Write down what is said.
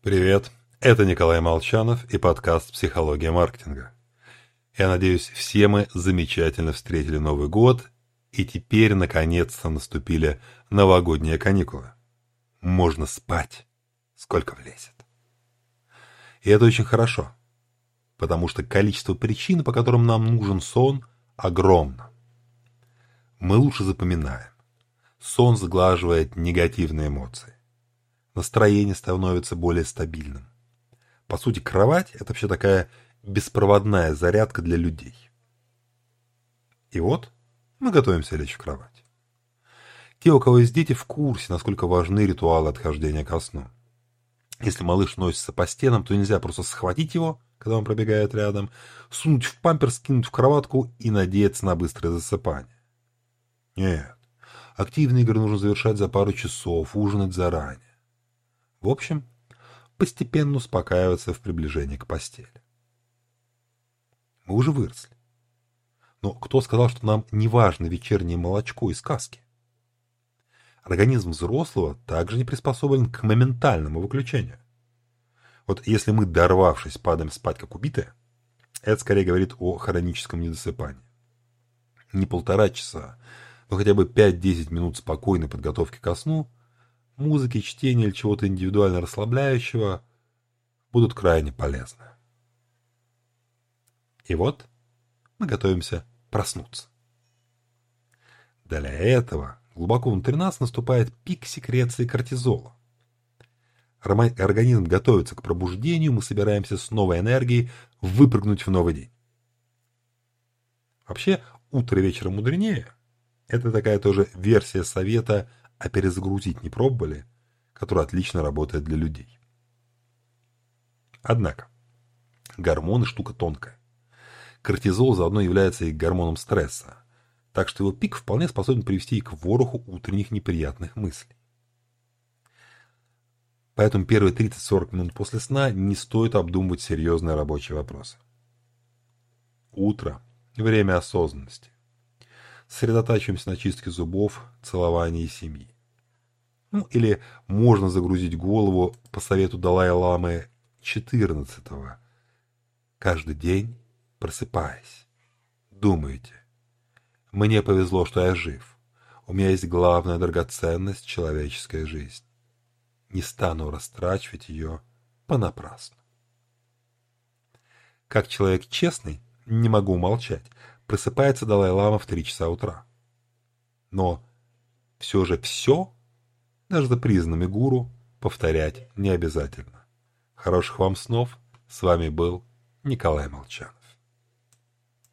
Привет, это Николай Молчанов и подкаст «Психология маркетинга». Я надеюсь, все мы замечательно встретили Новый год, и теперь наконец-то наступили новогодние каникулы. Можно спать, сколько влезет. И это очень хорошо, потому что количество причин, по которым нам нужен сон, огромно. Мы лучше запоминаем. Сон сглаживает негативные эмоции настроение становится более стабильным. По сути, кровать – это вообще такая беспроводная зарядка для людей. И вот мы готовимся лечь в кровать. Те, у кого есть дети, в курсе, насколько важны ритуалы отхождения ко сну. Если малыш носится по стенам, то нельзя просто схватить его, когда он пробегает рядом, сунуть в пампер, скинуть в кроватку и надеяться на быстрое засыпание. Нет, активные игры нужно завершать за пару часов, ужинать заранее. В общем, постепенно успокаиваться в приближении к постели. Мы уже выросли. Но кто сказал, что нам не важно вечернее молочко и сказки? Организм взрослого также не приспособлен к моментальному выключению. Вот если мы, дорвавшись, падаем спать как убитые, это скорее говорит о хроническом недосыпании. Не полтора часа, но хотя бы 5-10 минут спокойной подготовки ко сну музыки, чтения или чего-то индивидуально расслабляющего будут крайне полезны. И вот мы готовимся проснуться. Для этого глубоко внутри нас наступает пик секреции кортизола. Организм готовится к пробуждению, мы собираемся с новой энергией выпрыгнуть в новый день. Вообще, утро вечером мудренее – это такая тоже версия совета а перезагрузить не пробовали, который отлично работает для людей. Однако, гормоны штука тонкая. Кортизол заодно является и гормоном стресса, так что его пик вполне способен привести к вороху утренних неприятных мыслей. Поэтому первые 30-40 минут после сна не стоит обдумывать серьезные рабочие вопросы. Утро – время осознанности сосредотачиваемся на чистке зубов, целовании семьи. Ну, или можно загрузить голову по совету Далай-Ламы 14-го. Каждый день, просыпаясь, думайте. Мне повезло, что я жив. У меня есть главная драгоценность – человеческая жизнь. Не стану растрачивать ее понапрасну. Как человек честный, не могу молчать, просыпается Далай-Лама в три часа утра. Но все же все, даже за признанными гуру, повторять не обязательно. Хороших вам снов. С вами был Николай Молчан.